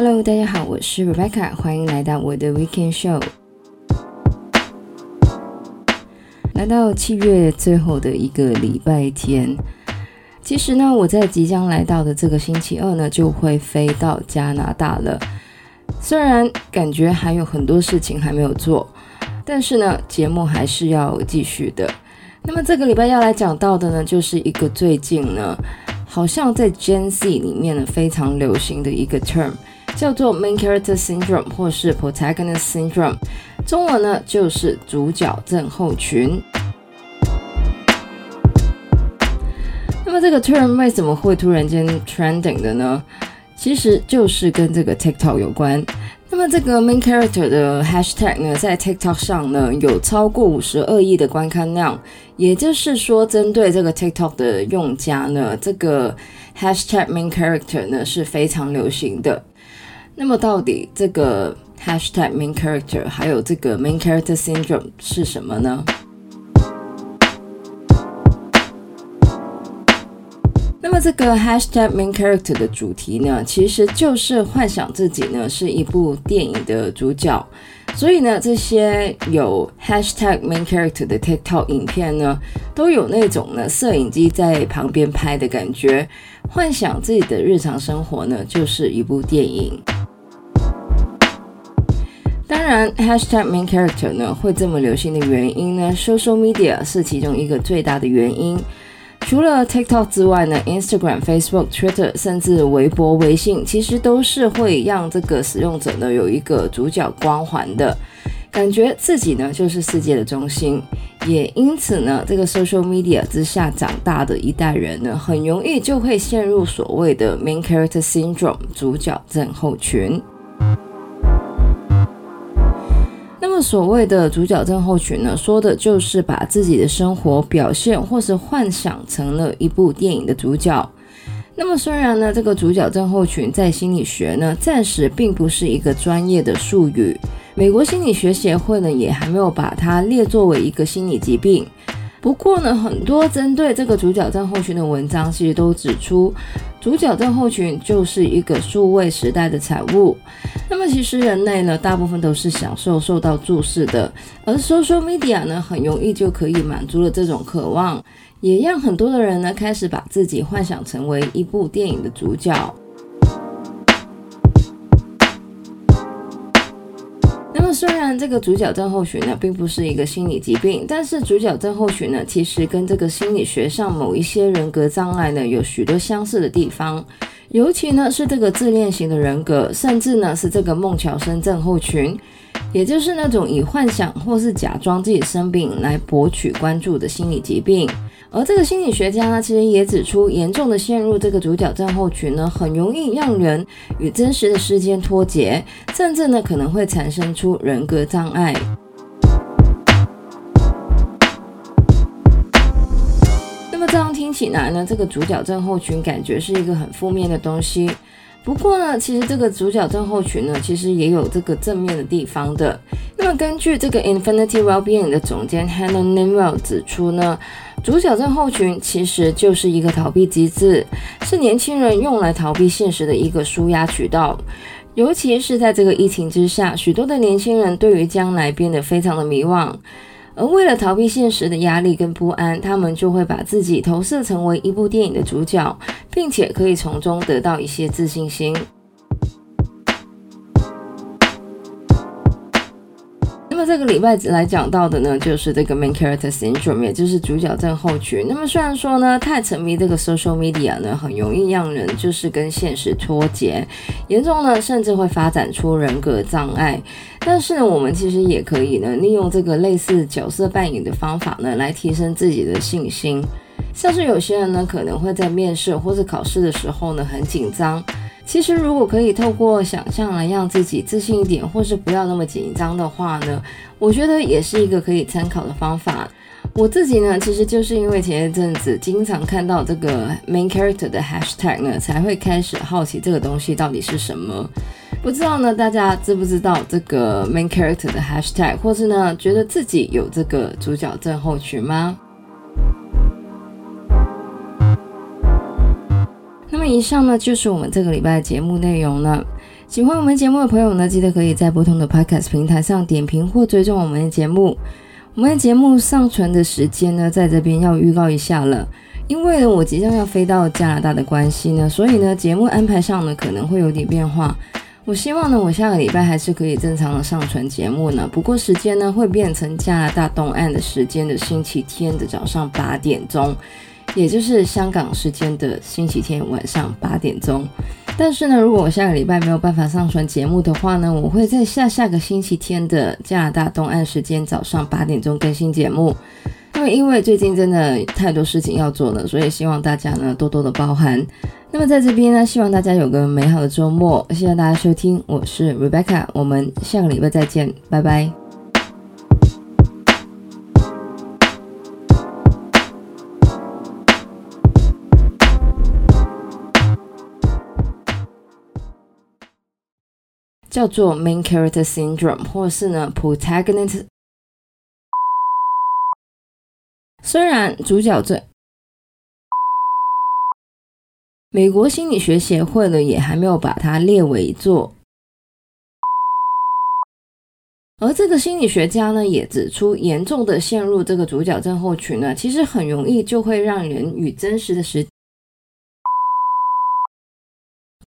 Hello，大家好，我是 Rebecca，欢迎来到我的 Weekend Show。来到七月最后的一个礼拜天，其实呢，我在即将来到的这个星期二呢，就会飞到加拿大了。虽然感觉还有很多事情还没有做，但是呢，节目还是要继续的。那么这个礼拜要来讲到的呢，就是一个最近呢，好像在 Gen Z 里面呢非常流行的一个 term。叫做 Main Character Syndrome 或是 Protagonist Syndrome，中文呢就是主角症候群。那么这个 term 为什么会突然间 trending 的呢？其实就是跟这个 TikTok 有关。那么这个 Main Character 的 Hashtag 呢，在 TikTok 上呢有超过五十二亿的观看量，也就是说，针对这个 TikTok 的用家呢，这个 Hashtag Main Character 呢是非常流行的。那么到底这个 hashtag main character 还有这个 main character syndrome 是什么呢？那么这个 hashtag main character 的主题呢，其实就是幻想自己呢是一部电影的主角。所以呢，这些有 hashtag main character 的 TikTok 影片呢，都有那种呢摄影机在旁边拍的感觉，幻想自己的日常生活呢就是一部电影。当然，hashtag main character 呢会这么流行的原因呢，social media 是其中一个最大的原因。除了 TikTok 之外呢，Instagram、Facebook、Twitter，甚至微博、微信，其实都是会让这个使用者呢有一个主角光环的感觉，自己呢就是世界的中心。也因此呢，这个 social media 之下长大的一代人呢，很容易就会陷入所谓的 main character syndrome 主角症候群。所谓的主角症候群呢，说的就是把自己的生活表现或是幻想成了一部电影的主角。那么虽然呢，这个主角症候群在心理学呢，暂时并不是一个专业的术语，美国心理学协会呢，也还没有把它列作为一个心理疾病。不过呢，很多针对这个主角症候群的文章，其实都指出，主角症候群就是一个数位时代的产物。那么，其实人类呢，大部分都是享受受到注视的，而 social media 呢，很容易就可以满足了这种渴望，也让很多的人呢，开始把自己幻想成为一部电影的主角。虽然这个主角症候群呢，并不是一个心理疾病，但是主角症候群呢，其实跟这个心理学上某一些人格障碍呢，有许多相似的地方。尤其呢是这个自恋型的人格，甚至呢是这个孟乔森症候群，也就是那种以幻想或是假装自己生病来博取关注的心理疾病。而这个心理学家呢，其实也指出，严重的陷入这个主角症候群呢，很容易让人与真实的世界脱节，甚至呢可能会产生出人格障碍。那么这样听起来呢，这个主角症候群感觉是一个很负面的东西。不过呢，其实这个主角症候群呢，其实也有这个正面的地方的。那么根据这个 Infinity Wellbeing 的总监 Hannah Nimwell 指出呢，主角症候群其实就是一个逃避机制，是年轻人用来逃避现实的一个舒压渠道。尤其是在这个疫情之下，许多的年轻人对于将来变得非常的迷惘。而为了逃避现实的压力跟不安，他们就会把自己投射成为一部电影的主角，并且可以从中得到一些自信心。么这个礼拜来讲到的呢，就是这个 main character syndrome，也就是主角症候群。那么虽然说呢，太沉迷这个 social media 呢，很容易让人就是跟现实脱节，严重呢甚至会发展出人格障碍。但是呢，我们其实也可以呢，利用这个类似角色扮演的方法呢，来提升自己的信心。像是有些人呢，可能会在面试或者考试的时候呢，很紧张。其实如果可以透过想象来让自己自信一点，或是不要那么紧张的话呢，我觉得也是一个可以参考的方法。我自己呢，其实就是因为前一阵子经常看到这个 main character 的 hashtag 呢，才会开始好奇这个东西到底是什么。不知道呢，大家知不知道这个 main character 的 hashtag，或是呢，觉得自己有这个主角症候群吗？以上呢，就是我们这个礼拜的节目内容了。喜欢我们节目的朋友呢，记得可以在不同的 Podcast 平台上点评或追踪我们的节目。我们的节目上传的时间呢，在这边要预告一下了，因为呢，我即将要飞到加拿大的关系呢，所以呢，节目安排上呢可能会有点变化。我希望呢，我下个礼拜还是可以正常的上传节目呢，不过时间呢会变成加拿大东岸的时间的星期天的早上八点钟。也就是香港时间的星期天晚上八点钟，但是呢，如果我下个礼拜没有办法上传节目的话呢，我会在下下个星期天的加拿大东岸时间早上八点钟更新节目。那么因为最近真的太多事情要做了，所以希望大家呢多多的包涵。那么在这边呢，希望大家有个美好的周末，谢谢大家收听，我是 Rebecca，我们下个礼拜再见，拜拜。叫做 Main Character Syndrome，或是呢 Protagonist。虽然主角症，美国心理学协会呢也还没有把它列为做，而这个心理学家呢也指出，严重的陷入这个主角症候群呢，其实很容易就会让人与真实的时